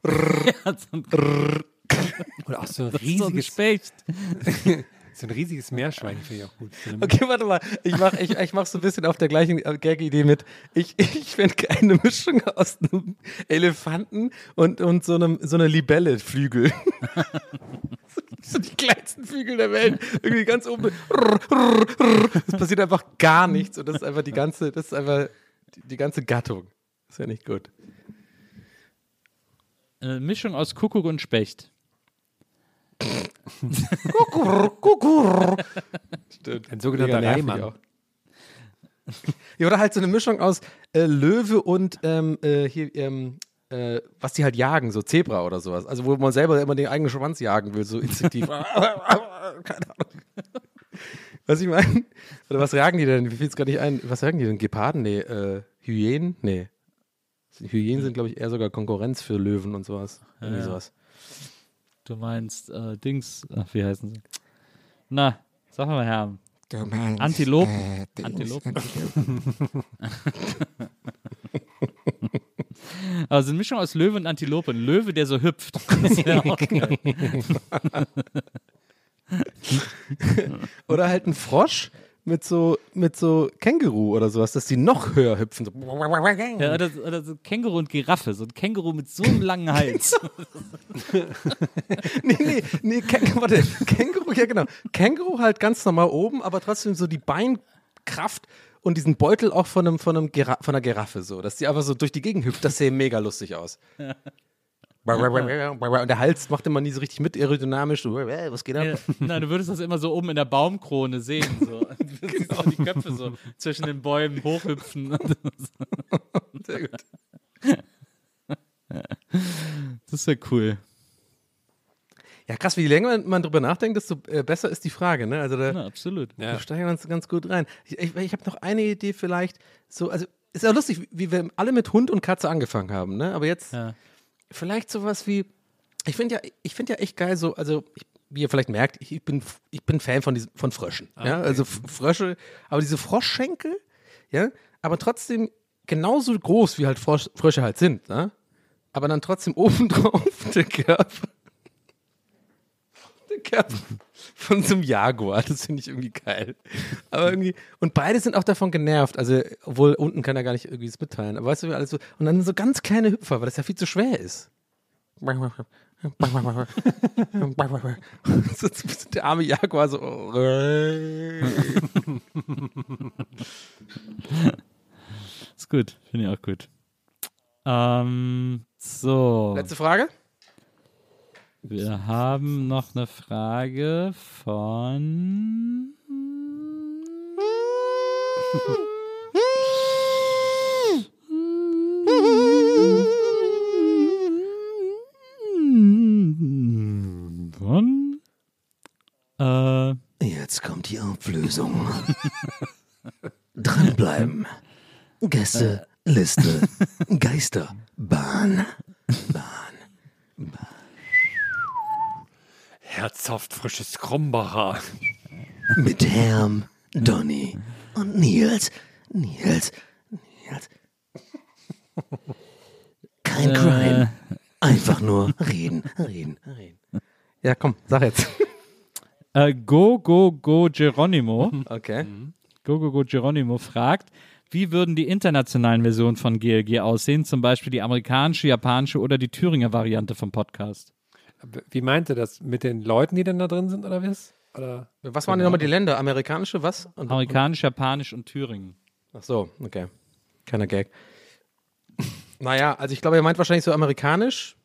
Ja, so ein, Oder auch so ein so ein riesiges, Specht. so ein riesiges Meerschwein finde ich auch gut. Okay, warte mal. Ich mache ich, ich mach so ein bisschen auf der gleichen äh, Gag-Idee mit. Ich, ich fände eine Mischung aus einem Elefanten und, und so einem so einer Libelle-Flügel. so die kleinsten Flügel der Welt. Irgendwie ganz oben. Es passiert einfach gar nichts und das ist einfach die ganze, das ist einfach die, die ganze Gattung. ist ja nicht gut. Eine Mischung aus Kuckuck und Specht. Stimmt. Ein sogenannter Reimann. Ja, oder halt so eine Mischung aus äh, Löwe und ähm, äh, hier, ähm, äh, was die halt jagen, so Zebra oder sowas. Also wo man selber immer den eigenen Schwanz jagen will, so instinktiv. Keine Ahnung. Was ich meine? Oder was jagen die denn? Mir fällt es gar nicht ein. Was jagen die denn? Geparden? Nee, äh, Hyänen? Nee. Hyänen sind, glaube ich, eher sogar Konkurrenz für Löwen und sowas. Irgendwie Ja. sowas. Du meinst äh, Dings, ach, wie heißen sie? Na, sag mal, Herr. Du meinst, Antilopen. äh, Dings, Antilopen. Also eine Mischung aus Löwe und Antilope. Ein Löwe, der so hüpft. Das auch geil. Oder halt ein Frosch mit so, mit so Känguru oder sowas, dass die noch höher hüpfen. So. Ja, oder, oder so Känguru und Giraffe. So ein Känguru mit so einem langen Hals. Nee, nee, nee, Känguru, warte, Känguru, ja genau. Känguru halt ganz normal oben, aber trotzdem so die Beinkraft und diesen Beutel auch von, einem, von, einem Gira von einer Giraffe so, dass die einfach so durch die Gegend hüpft, das sähe mega lustig aus. Und der Hals macht immer nie so richtig mit aerodynamisch. So, was geht ab? Ja, nein, du würdest das immer so oben in der Baumkrone sehen. So. Genau. so die Köpfe so zwischen den Bäumen hochhüpfen. Sehr gut. Das wäre cool. Ja, krass, wie je länger man drüber nachdenkt, desto äh, besser ist die Frage. Ne? Also da, Ja, absolut. Wir steigen uns ganz gut rein. Ich, ich, ich habe noch eine Idee vielleicht. So, also ist ja lustig, wie wir alle mit Hund und Katze angefangen haben, ne? Aber jetzt Ja. Vielleicht sowas wie. Ich finde ja, ich finde ja echt geil, so, also ich, wie ihr vielleicht merkt, ich bin, ich bin Fan von diesen, von Fröschen. Ja, also Frösche, aber diese Froschschenkel, ja, aber trotzdem genauso groß, wie halt Frosch, Frösche halt sind, ne? Aber dann trotzdem obendrauf der Körper. Von so einem Jaguar. Das finde ich irgendwie geil. Aber irgendwie, und beide sind auch davon genervt. Also, obwohl unten kann er gar nicht irgendwie es mitteilen. Aber weißt du, wie alles so, und dann so ganz kleine Hüpfer, weil das ja viel zu schwer ist. so der arme Jaguar so. Ist gut. Finde ich auch gut. Ähm, so. Letzte Frage? Wir haben noch eine Frage von. Von. Äh, Jetzt kommt die Auflösung. Dranbleiben. Gäste, Liste, Geister, Bahn. Herzhaft frisches Krombacher. Mit Herm, Donny und Nils. Nils, Nils. Kein Crime. Einfach nur reden, reden, reden. Ja, komm, sag jetzt. äh, Go Go Go Geronimo. Okay. Go Go Go Geronimo fragt, wie würden die internationalen Versionen von GLG aussehen? Zum Beispiel die amerikanische, japanische oder die Thüringer Variante vom Podcast. Wie meint ihr das? Mit den Leuten, die denn da drin sind, oder was? Oder? Was waren denn nochmal die Länder? Amerikanische, was? Und, Amerikanisch, Japanisch und Thüringen. Ach so, okay. Keiner Gag. naja, also ich glaube, er meint wahrscheinlich so amerikanisch.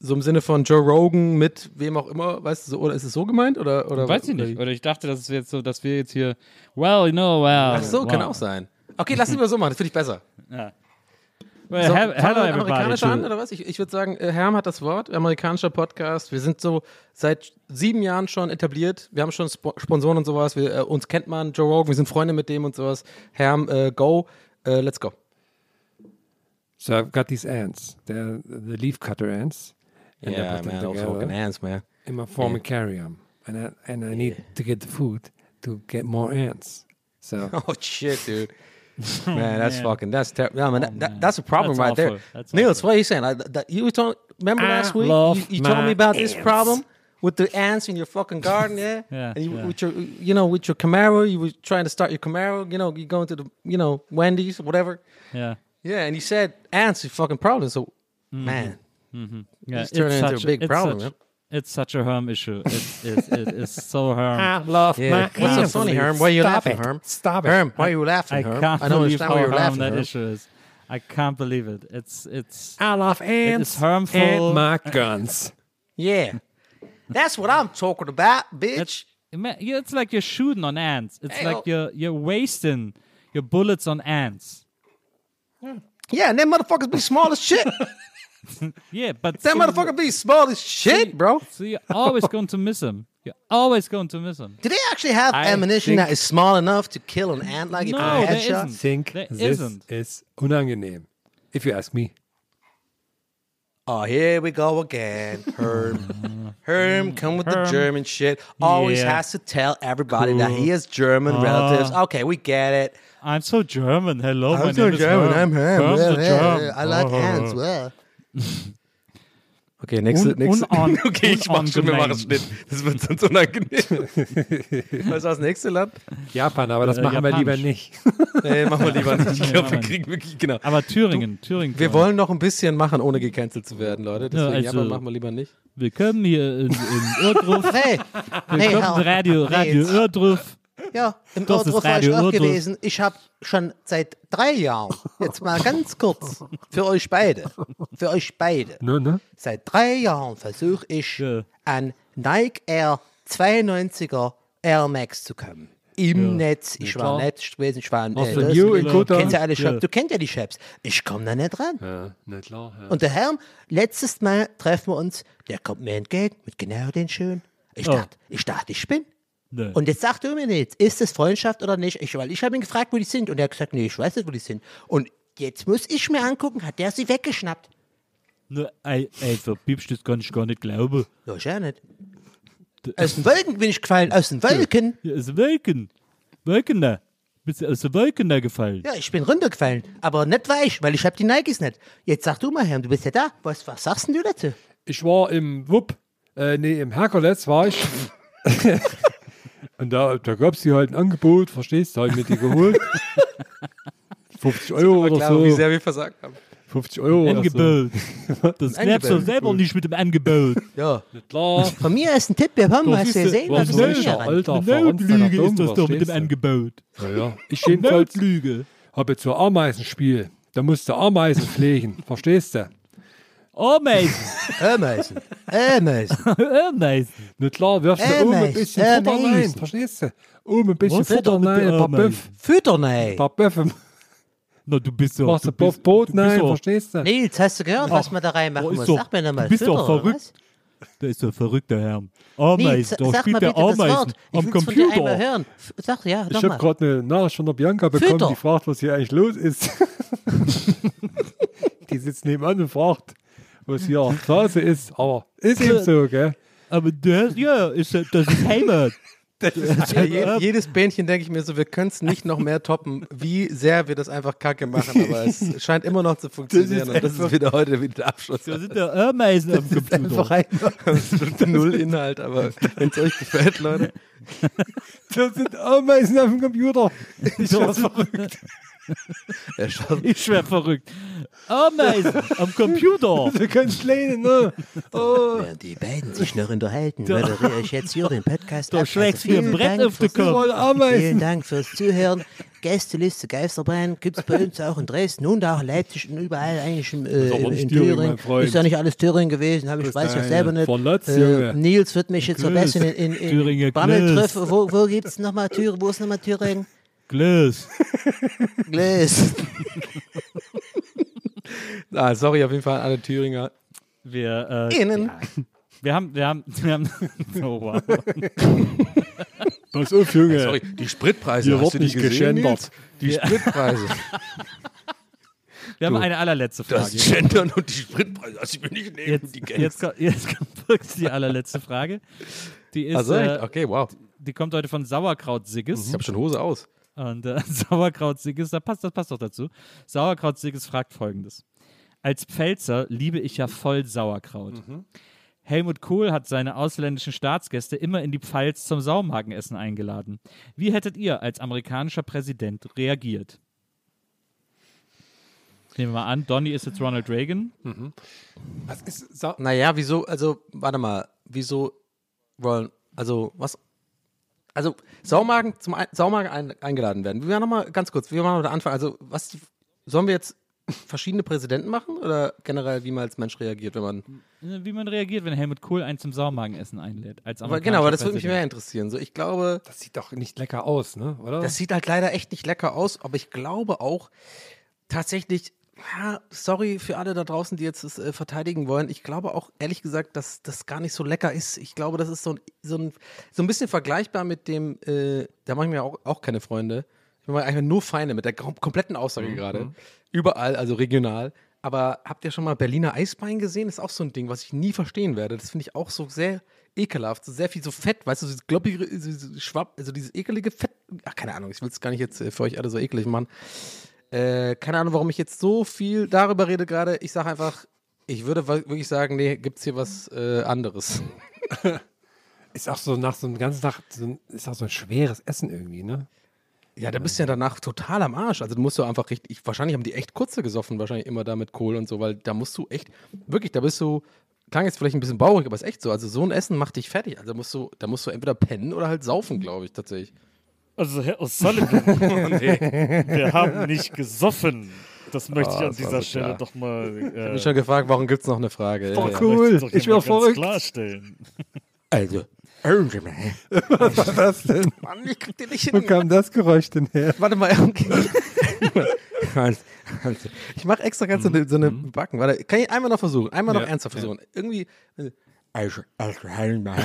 So im Sinne von Joe Rogan mit wem auch immer, weißt du, so, oder ist es so gemeint? Oder, oder, Weiß ich nicht. Oder ich dachte, das ist jetzt so, dass wir jetzt hier, well, you know, well. Ach so, kann wow. auch sein. Okay, lass es mal so machen, das finde ich besser. Ja. Well, So, hello to- an, oder was? Ich, ich würde sagen, äh, Herm hat das Wort, amerikanischer Podcast. Wir sind so seit sieben Jahren schon etabliert. Wir haben schon Spo Sponsoren und sowas. Wir, äh, uns kennt man, Joe Rogan, wir sind Freunde mit dem und sowas. Herm, äh, go, äh, let's go. So I've got these ants. They're the leaf cutter ants. And Yeah, them man, those fucking ants, man. In my formicarium. And I, and I need to get the food to get more ants. So Oh shit, dude. Man, that's man. fucking that's terrible. Yeah, mean, that, oh, that, that's a problem That's right awful. there. That's Niels, awful. what are you saying? Like, that, you were talking. Remember I last week? You, you told me about this problem with the ants in your fucking garden, yeah. Yeah, And you, yeah. with your, you know, with your Camaro, you were trying to start your Camaro. You know, you going to the, you know, Wendy's, whatever. Yeah. Yeah, and you said ants are fucking problem. So, mm-hmm. man, mm-hmm. Yeah, It's turning into a big problem, Such. It's such a Herm issue. It's, it's, it is so Herm. I love yeah. my What's so funny, Herm? Why are you Stop laughing, it. Herm? Stop it. Herm, why are you laughing, I Herm? can't I don't believe understand how why you're Herm laughing, that Herm. issue is. I can't believe it. It's it's I love ants It's harmful. and my guns. Yeah, that's what I'm talking about, bitch. it's it's like you're shooting on ants. It's Hey, like oh. you're you're wasting your bullets on ants. Hmm. Yeah, and them motherfuckers be small as shit. Yeah, but That so- motherfucker be small as shit, bro. So you're always going to miss him. You're always going to miss him. Do they actually have I ammunition that is small enough to kill an ant like if No, you a headshot? isn't. think There this isn't. is unangenehm. If you ask me. Oh, here we go again. Herm. Herm, come with the German shit. Always Yeah. has to tell everybody that he has German relatives. Ah. Okay, we get it. I'm so German. Hello, my I'm so name is German. Herm. I'm Herm. Herm Yeah, the yeah, Germ. I like Oh. ants. Ah. Well. Okay, nächste, Un- nächste. unan- okay, ich mach schon, wir machen. Schnitt. Das wird sonst unangenehm. Was ist das nächste Land? Japan, aber das Äh, machen wir lieber Japanisch. nicht. Nee, machen wir lieber nicht. Ich glaube, wir wir kriegen wirklich, genau. Aber Thüringen, Thüringen. Wir wollen noch ein bisschen machen, ohne gecancelt zu werden, Leute. Deswegen also- Japan machen wir lieber nicht. Willkommen hier in, in Urdruf. Hey, Willkommen in Radio, Radio jetzt- Urdruf. Ja, im Das Ordruf war ich auch gewesen. Ich habe schon seit drei Jahren, jetzt mal ganz kurz, für euch beide, für euch beide, Ne, ne? seit drei Jahren versuche ich Ja. an Nike Air 92er Air Max zu kommen. Im Netz. Ich war klar. Netz gewesen, ich war View in du kennst ja alle Ja. Shops. Du kennst ja die Shops. Ich komme da nicht ran. Ja, na klar. Ja. Und der Herr, letztes Mal treffen wir uns, der kommt mir entgegen mit genau den schönen. Ich Oh. dachte, ich dachte, ich bin. Nee. Und jetzt sagt er mir jetzt, ist es Freundschaft oder nicht? Ich, weil ich habe ihn gefragt, wo die sind. Und er hat gesagt, nee, ich weiß nicht, wo die sind. Und jetzt muss ich mir angucken, hat der sie weggeschnappt? Ne, ey, ey, verpiepst, das kann ich gar nicht glauben. Ja, ich ja nicht. Aus den Wolken bin ich gefallen, aus den Wolken. Ja, ist Wolken. Wolken da. Bist du aus den Wolken da gefallen? Ja, ich bin runtergefallen, aber nicht weich, weil ich habe die Nikes nicht. Jetzt sag du mal, Herr, du bist ja da. Was, was sagst denn du dazu? Ich war im Wupp, äh, nee, im Herkules war ich. Und da, da gab es hier halt ein Angebot, verstehst du, da hab ich mir die geholt. 50 Euro oder Klar, so. wie sehr wir versagt haben. 50 Euro oder so. Angebot. Das glaubst du Angebot. selber nicht mit dem Angebot. Ja. Klar. Von mir ist ein Tipp, wir haben, Das hast ist du gesehen, was ist ran? Alter, Notlüge ist das doch mit dem? Angebot. Ja, ja. Ich jedenfalls Notlüge. habe jetzt so ein Ameisenspiel. Da musst du Ameisen pflegen, verstehst du? Ameisen. Ameisen. Ameisen. Ameisen. Na klar, wirfst du oben ein bisschen Futter rein, verstehst du? Oben ein bisschen Futter Futter rein, ein paar? Böff, Füttern, ey. ein paar Böffe, Na, du bist doch. machst du ein bist- Brot du bist rein, doch- verstehst du? Nils, hast du gehört, was man da reinmachen muss? Sag mir nochmal. du bist doch verrückt. Der ist doch verrückter Herr. Ameisen. Da sag spielt der Ameisen am Computer. hören. F- Sag, ja, Ich habe mal. gerade eine Nachricht von der Bianca bekommen, die fragt, was hier eigentlich los ist. die sitzt nebenan und fragt, was hier Phase ist. Aber ist eben so, gell? Aber du hast, ja, ist, das ist Heimat. Ja, je, jedes Bähnchen denke ich mir so, wir können es nicht noch mehr toppen, wie sehr wir das einfach kacke machen, aber es scheint immer noch zu funktionieren und das ist wieder heute wieder der Abschluss. Da sind der Ameisen am Computer. Das wird null Inhalt, aber wenn es euch gefällt, Leute. Da sind Ameisen auf dem Computer. Ich werde verrückt. Ich schwer verrückt. Ameisen am Computer. Du kannst lehnen, ne? Oh. Während die beiden sich noch unterhalten, moderiere ich jetzt hier den Podcast Da ab. schlägst du mir ein vielen Brett Dank auf den fürs- Kopf. Vielen. Dank fürs Zuhören. Gästeliste Geisterbahn gibt es bei uns auch in Dresden und auch in Leipzig und überall eigentlich im, äh, aber in, nicht in Thüringen. Ist ja nicht alles Thüringen gewesen, hab ich Das weiß ja ist selber nicht. Verlotz, Äh. Nils wird mich jetzt verbessern in, in, in. Grüß. Wo, wo gibt es nochmal Thüringen? Wo ist nochmal Thüringen? Glas. Gläs. Ah, sorry, auf jeden Fall an alle Thüringer. Wir, äh, Innen. Ja. Wir haben, wir haben, wir haben, oh, wow. Pass auf, Junge. Sorry, die Spritpreise. Hier hast du nicht gesehen. Nils? Die Ja. Spritpreise. Wir haben Du, eine allerletzte Frage. Das Gendern und die Spritpreise, lass ich mir nicht nehmen. Jetzt, die jetzt, kommt, jetzt kommt wirklich die allerletzte Frage. Die ist, Also, äh, okay, wow. die kommt heute von Sauerkraut Sigges. Ich habe schon Hose aus. Und äh, Sauerkraut Sigges, da passt, das passt doch dazu. Sauerkraut Sigges fragt folgendes. Als Pfälzer liebe ich ja voll Sauerkraut. Helmut Kohl hat seine ausländischen Staatsgäste immer in die Pfalz zum Saumagenessen eingeladen. Wie hättet ihr als amerikanischer Präsident reagiert? Nehmen wir mal an, Donny ist jetzt Ronald Reagan. Was ist Sau Naja, wieso, also, warte mal, wieso wollen, also, was, also, Saumagen zum ein, Saumagen ein, eingeladen werden. Wir werden nochmal ganz kurz, wir machen noch den Anfang, also, was, die, sollen wir jetzt verschiedene Präsidenten machen oder generell, wie man als Mensch reagiert, wenn man, Wie man reagiert, wenn Helmut Kohl einen zum Saumagenessen einlädt. Als aber genau, aber das würde mich mehr interessieren. So, ich glaube, Das sieht doch nicht lecker aus, ne? Oder? Das sieht halt leider echt nicht lecker aus, aber ich glaube auch tatsächlich, ja, sorry für alle da draußen, die jetzt das äh, verteidigen wollen. Ich glaube auch, ehrlich gesagt, dass das gar nicht so lecker ist. Ich glaube, das ist so ein, so ein, so ein bisschen vergleichbar mit dem, äh, da mache ich mir auch, auch keine Freunde. Ich mache einfach nur Feinde mit der kom kompletten Aussage gerade. Überall, also regional. Aber habt ihr schon mal Berliner Eisbein gesehen? Das ist auch so ein Ding, was ich nie verstehen werde. Das finde ich auch so sehr ekelhaft, so sehr viel so Fett, weißt du, dieses gloppige, dieses Schwapp, also dieses ekelige Fett. Ach, keine Ahnung, ich will es gar nicht jetzt äh, für euch alle so eklig machen. Äh, keine Ahnung, warum ich jetzt so viel darüber rede gerade. Ich sage einfach, ich würde wirklich sagen, nee, gibt es hier was äh, anderes. ist auch so nach so einem ganzen Tag, so ein, ist auch so ein schweres Essen irgendwie, ne? Ja, da bist du ja danach total am Arsch. Also du musst du einfach richtig, ich, wahrscheinlich haben die echt kurze gesoffen, wahrscheinlich immer da mit Kohl und so, weil da musst du echt, wirklich, da bist du, klang jetzt vielleicht ein bisschen baurig, aber ist echt so. Also so ein Essen macht dich fertig. Also musst du, da musst du entweder pennen oder halt saufen, glaube ich, tatsächlich. Also, Herr O'Sullivan, wir haben nicht gesoffen. Das möchte ich Ah, an dieser Stelle klar. doch mal. Ich habe Äh, mich schon gefragt, warum gibt es noch eine Frage? Ja, Doch, ja. cool. doch Ich mal ganz verrückt. klarstellen. Also. Was war das denn? Mann, ich krieg den nicht Wo hin. kam das Geräusch denn her? Warte mal, okay. ich mache extra ganz so eine, so eine Backen. Warte, kann ich einmal noch versuchen? Einmal noch Ja, ernsthaft ja. versuchen. Irgendwie. Also, also, Sie mal.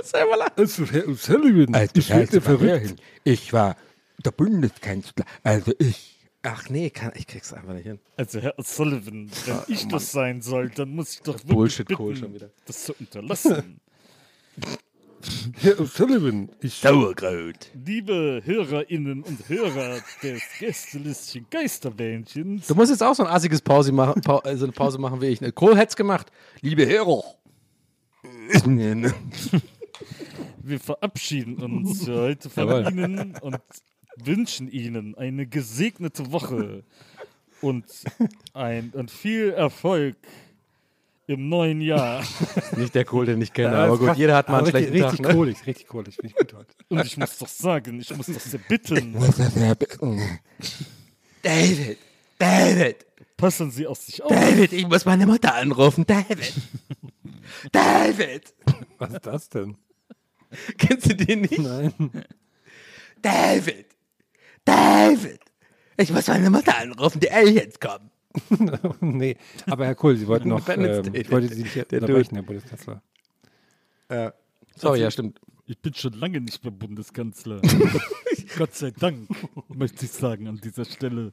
Ich. Also, Herr O'Sullivan, Also, ich. Ich war der Bundeskanzler. Also, ich. Ach nee, kann, ich krieg's einfach nicht hin. Also, Herr O'Sullivan, wenn ich das sein soll, dann muss ich doch wirklich Bullshit bitten, Kohl schon wieder. das zu unterlassen. Herr O'Sullivan, ich. Sauerkraut. Liebe Hörerinnen und Hörer des gästelistchen Geisterbähnchens, Du musst jetzt auch so ein assiges Pause machen, Pau also eine Pause machen wie ich. Ne? Kohl hätt's gemacht. Liebe Hörer. wir verabschieden uns für heute von Ihnen und wünschen Ihnen eine gesegnete Woche und, ein, und viel Erfolg im neuen Jahr. Nicht der Kohl, den ich kenne, Ja, aber gut, jeder hat mal einen richtig, schlechten richtig Tag. Ne? kohlig, richtig kohlig, ich gut heute. Und ich muss doch sagen, ich muss doch sehr bitten, David, David, passen Sie auf sich auf. David, ich muss meine Mutter anrufen. David, David. Was ist das denn? Kennst du den nicht? Nein. David, David, ich muss meine Mutter anrufen, die Aliens kommen. nee, aber Herr Kohl, Sie wollten noch, ähm, ich wollte der- Sie nicht der unterbrechen, Herr Bundeskanzler. Sorry, ja, stimmt. Ich bin schon lange nicht mehr Bundeskanzler. Gott sei Dank, möchte ich sagen an dieser Stelle.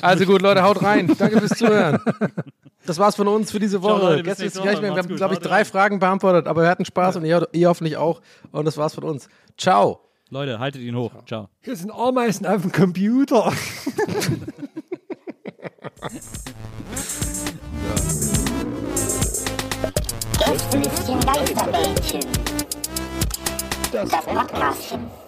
Also gut, Leute, haut rein. Danke fürs Zuhören. Das war's von uns für diese Woche. Leute, Gestern ist nächste gleich mehr. Wir haben, glaube ich, drei. Fragen beantwortet, aber wir hatten Spaß und ihr, ihr hoffentlich auch. Und das war's von uns. Ciao. Leute, haltet ihn hoch. Ciao. Hier sind Ameisen auf dem Computer. Gästelistchen Geisterbällchen. Das Podcastchen.